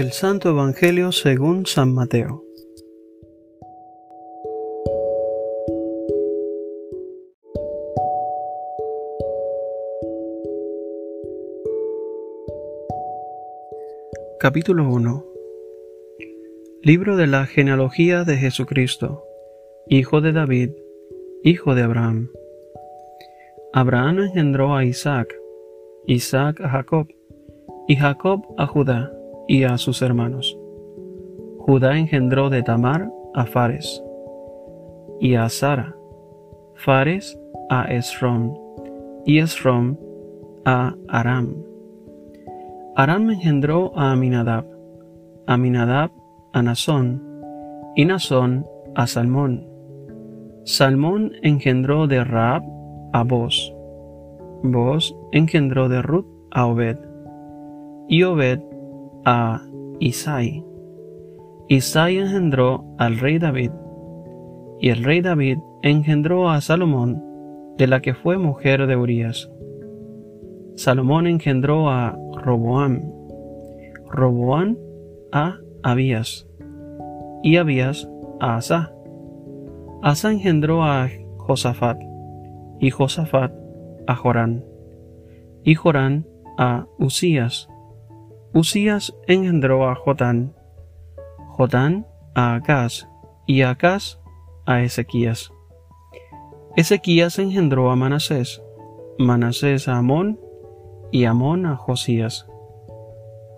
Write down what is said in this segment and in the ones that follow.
El Santo Evangelio según San Mateo. Capítulo 1 Libro de la genealogía de Jesucristo, hijo de David, hijo de Abraham. Abraham engendró a Isaac, Isaac a Jacob, y Jacob a Judá y a sus hermanos. Judá engendró de Tamar a Fares, y a Sara, Fares a Esrom, y Esrom a Aram Aram engendró a Aminadab, Aminadab a Nazón, y Nazón a Salmón. Salmón engendró de Raab a Boz. Boz engendró de Ruth a Obed. Y Obed a Isai. Isai engendró al rey David. Y el rey David engendró a Salomón, de la que fue mujer de Urías. Salomón engendró a Roboam, Roboam a Abías, y Abías a Asa. Asa engendró a Josafat, y Josafat a Jorán, y Jorán a Usías. Usías engendró a Jotán, Jotán a Acaz, y Acaz a Ezequías. Ezequías engendró a Manasés, Manasés a Amón, y Amón a Josías.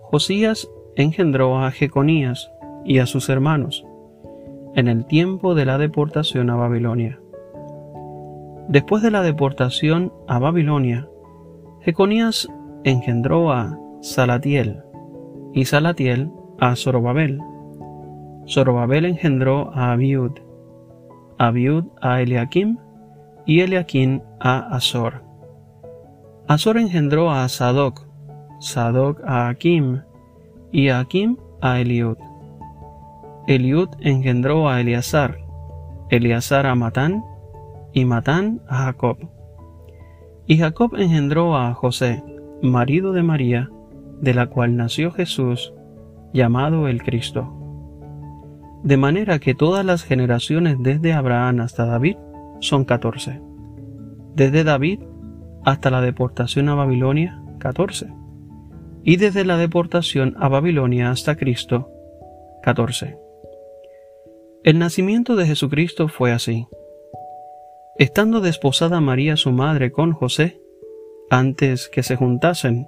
Josías engendró a Jeconías y a sus hermanos en el tiempo de la deportación a Babilonia. Después de la deportación a Babilonia, Jeconías engendró a Salatiel y Salatiel a Zorobabel. Zorobabel engendró a Abiud, Abiud a Eliakim y Eliakim a Azor. Azor engendró a Sadoc, Sadoc a Akim, y Akim a Eliud. Eliud engendró a Eleazar, Eleazar a Matán, y Matán a Jacob. Y Jacob engendró a José, marido de María, de la cual nació Jesús, llamado el Cristo. De manera que todas las generaciones desde Abraham hasta David son catorce. Desde David hasta la deportación a Babilonia, 14. Y desde la deportación a Babilonia hasta Cristo, 14. El nacimiento de Jesucristo fue así. Estando desposada María su madre con José, antes que se juntasen,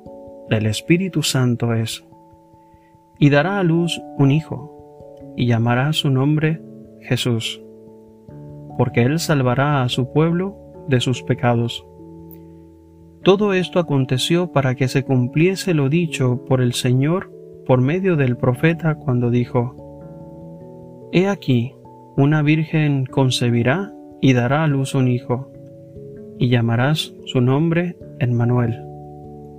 del Espíritu Santo es, y dará a luz un hijo, y llamará su nombre Jesús, porque él salvará a su pueblo de sus pecados. Todo esto aconteció para que se cumpliese lo dicho por el Señor por medio del profeta cuando dijo, He aquí, una virgen concebirá y dará a luz un hijo, y llamarás su nombre Emmanuel,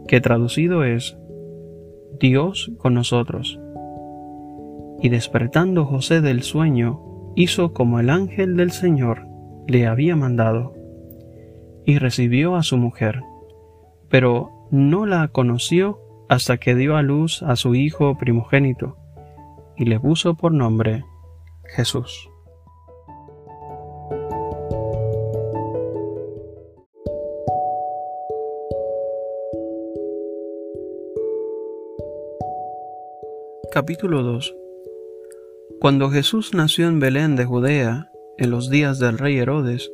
que traducido es Dios con nosotros. Y despertando José del sueño, hizo como el ángel del Señor le había mandado, y recibió a su mujer pero no la conoció hasta que dio a luz a su hijo primogénito, y le puso por nombre Jesús. Capítulo 2 Cuando Jesús nació en Belén de Judea, en los días del rey Herodes,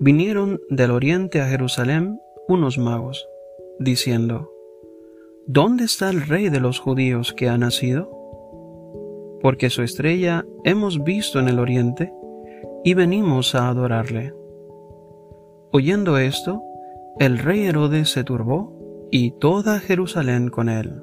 vinieron del oriente a Jerusalén unos magos, diciendo, ¿Dónde está el rey de los judíos que ha nacido? Porque su estrella hemos visto en el oriente y venimos a adorarle. Oyendo esto, el rey Herodes se turbó y toda Jerusalén con él.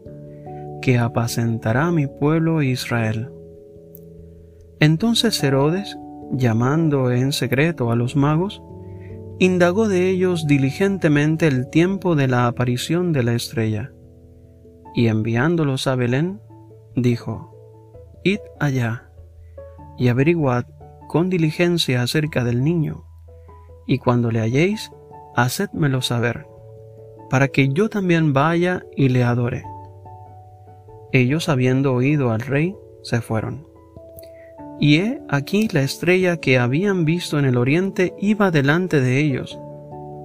que apacentará mi pueblo Israel. Entonces Herodes, llamando en secreto a los magos, indagó de ellos diligentemente el tiempo de la aparición de la estrella, y enviándolos a Belén, dijo, Id allá, y averiguad con diligencia acerca del niño, y cuando le halléis, hacedmelo saber, para que yo también vaya y le adore. Ellos, habiendo oído al rey, se fueron. Y he aquí la estrella que habían visto en el oriente iba delante de ellos,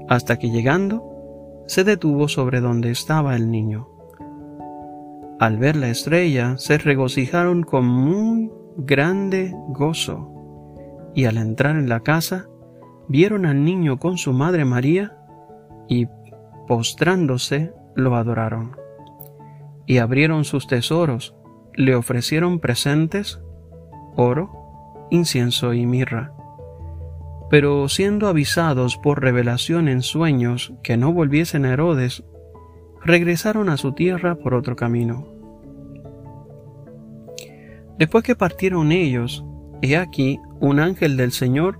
hasta que llegando, se detuvo sobre donde estaba el niño. Al ver la estrella, se regocijaron con muy grande gozo y al entrar en la casa vieron al niño con su madre María y postrándose lo adoraron. Y abrieron sus tesoros, le ofrecieron presentes, oro, incienso y mirra. Pero siendo avisados por revelación en sueños que no volviesen a Herodes, regresaron a su tierra por otro camino. Después que partieron ellos, he aquí un ángel del Señor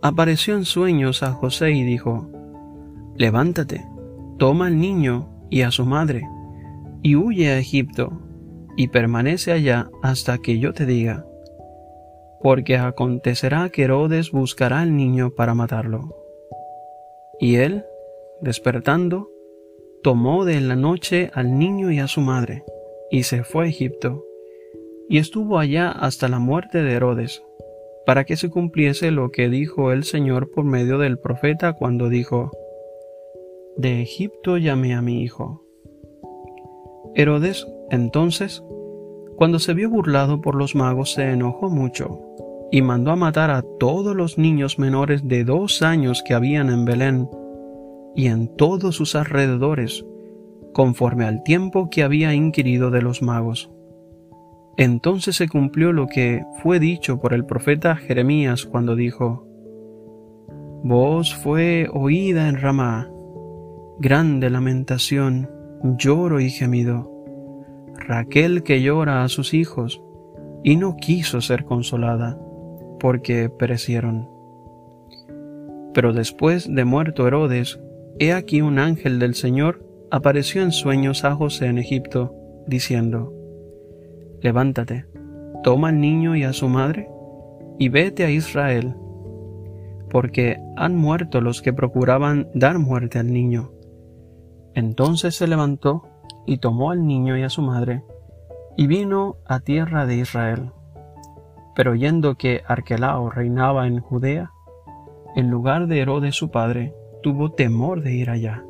apareció en sueños a José y dijo, Levántate, toma al niño y a su madre, y huye a Egipto, y permanece allá hasta que yo te diga, porque acontecerá que Herodes buscará al niño para matarlo. Y él, despertando, tomó de la noche al niño y a su madre, y se fue a Egipto, y estuvo allá hasta la muerte de Herodes para que se cumpliese lo que dijo el Señor por medio del profeta cuando dijo, De Egipto llamé a mi hijo. Herodes, entonces, cuando se vio burlado por los magos, se enojó mucho y mandó a matar a todos los niños menores de dos años que habían en Belén y en todos sus alrededores, conforme al tiempo que había inquirido de los magos. Entonces se cumplió lo que fue dicho por el profeta Jeremías cuando dijo, Voz fue oída en Ramá, grande lamentación, lloro y gemido. Raquel que llora a sus hijos, y no quiso ser consolada, porque perecieron. Pero después de muerto Herodes, he aquí un ángel del Señor apareció en sueños a José en Egipto, diciendo, levántate, toma al niño y a su madre, y vete a Israel, porque han muerto los que procuraban dar muerte al niño. Entonces se levantó y tomó al niño y a su madre, y vino a tierra de Israel. Pero oyendo que Arquelao reinaba en Judea, en lugar de Herodes su padre, tuvo temor de ir allá.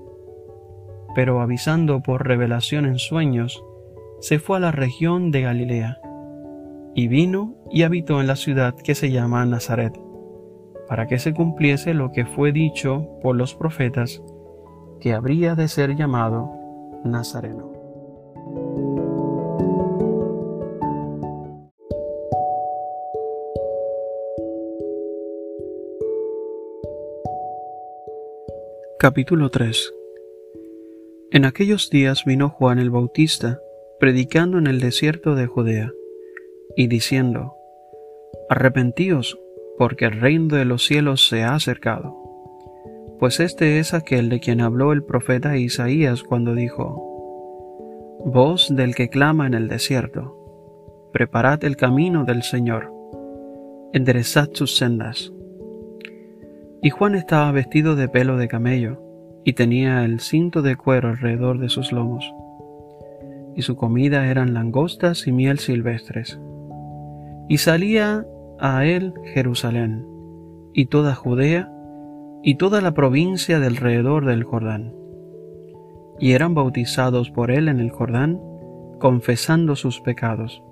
Pero avisando por revelación en sueños, se fue a la región de Galilea, y vino y habitó en la ciudad que se llama Nazaret, para que se cumpliese lo que fue dicho por los profetas, que habría de ser llamado Nazareno. Capítulo 3 En aquellos días vino Juan el Bautista, predicando en el desierto de Judea, y diciendo, Arrepentíos, porque el reino de los cielos se ha acercado. Pues este es aquel de quien habló el profeta Isaías cuando dijo, Voz del que clama en el desierto, preparad el camino del Señor, enderezad sus sendas. Y Juan estaba vestido de pelo de camello, y tenía el cinto de cuero alrededor de sus lomos y su comida eran langostas y miel silvestres. Y salía a él Jerusalén, y toda Judea, y toda la provincia del alrededor del Jordán. Y eran bautizados por él en el Jordán, confesando sus pecados.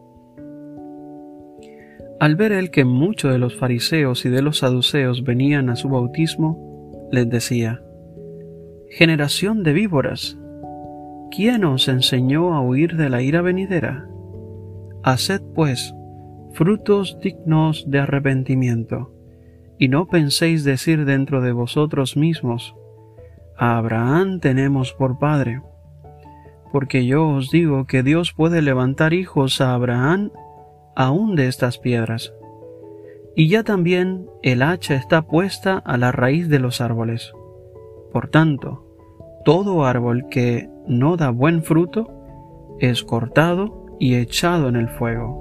Al ver él que muchos de los fariseos y de los saduceos venían a su bautismo, les decía, Generación de víboras, ¿quién os enseñó a huir de la ira venidera? Haced pues frutos dignos de arrepentimiento, y no penséis decir dentro de vosotros mismos, a Abraham tenemos por padre, porque yo os digo que Dios puede levantar hijos a Abraham aún de estas piedras. Y ya también el hacha está puesta a la raíz de los árboles. Por tanto, todo árbol que no da buen fruto es cortado y echado en el fuego.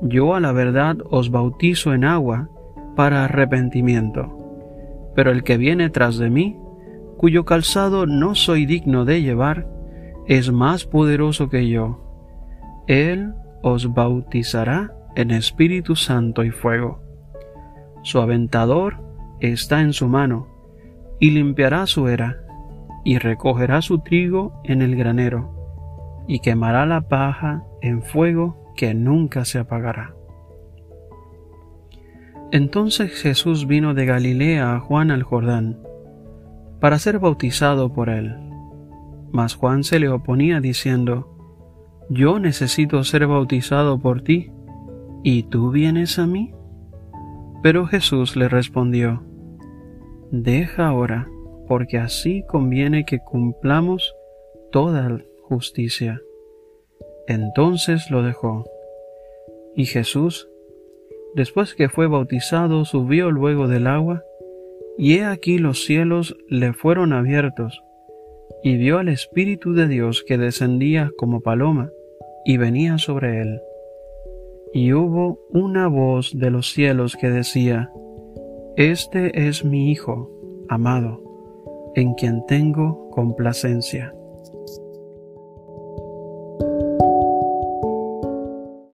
Yo a la verdad os bautizo en agua para arrepentimiento, pero el que viene tras de mí, cuyo calzado no soy digno de llevar, es más poderoso que yo. Él os bautizará en Espíritu Santo y fuego. Su aventador está en su mano, y limpiará su era, y recogerá su trigo en el granero, y quemará la paja en fuego que nunca se apagará. Entonces Jesús vino de Galilea a Juan al Jordán, para ser bautizado por él. Mas Juan se le oponía diciendo, Yo necesito ser bautizado por ti, ¿y tú vienes a mí? Pero Jesús le respondió, Deja ahora, porque así conviene que cumplamos toda justicia. Entonces lo dejó. Y Jesús, después que fue bautizado, subió luego del agua, y he aquí los cielos le fueron abiertos, y vio al Espíritu de Dios que descendía como paloma, y venía sobre él. Y hubo una voz de los cielos que decía, Este es mi Hijo, amado, en quien tengo complacencia.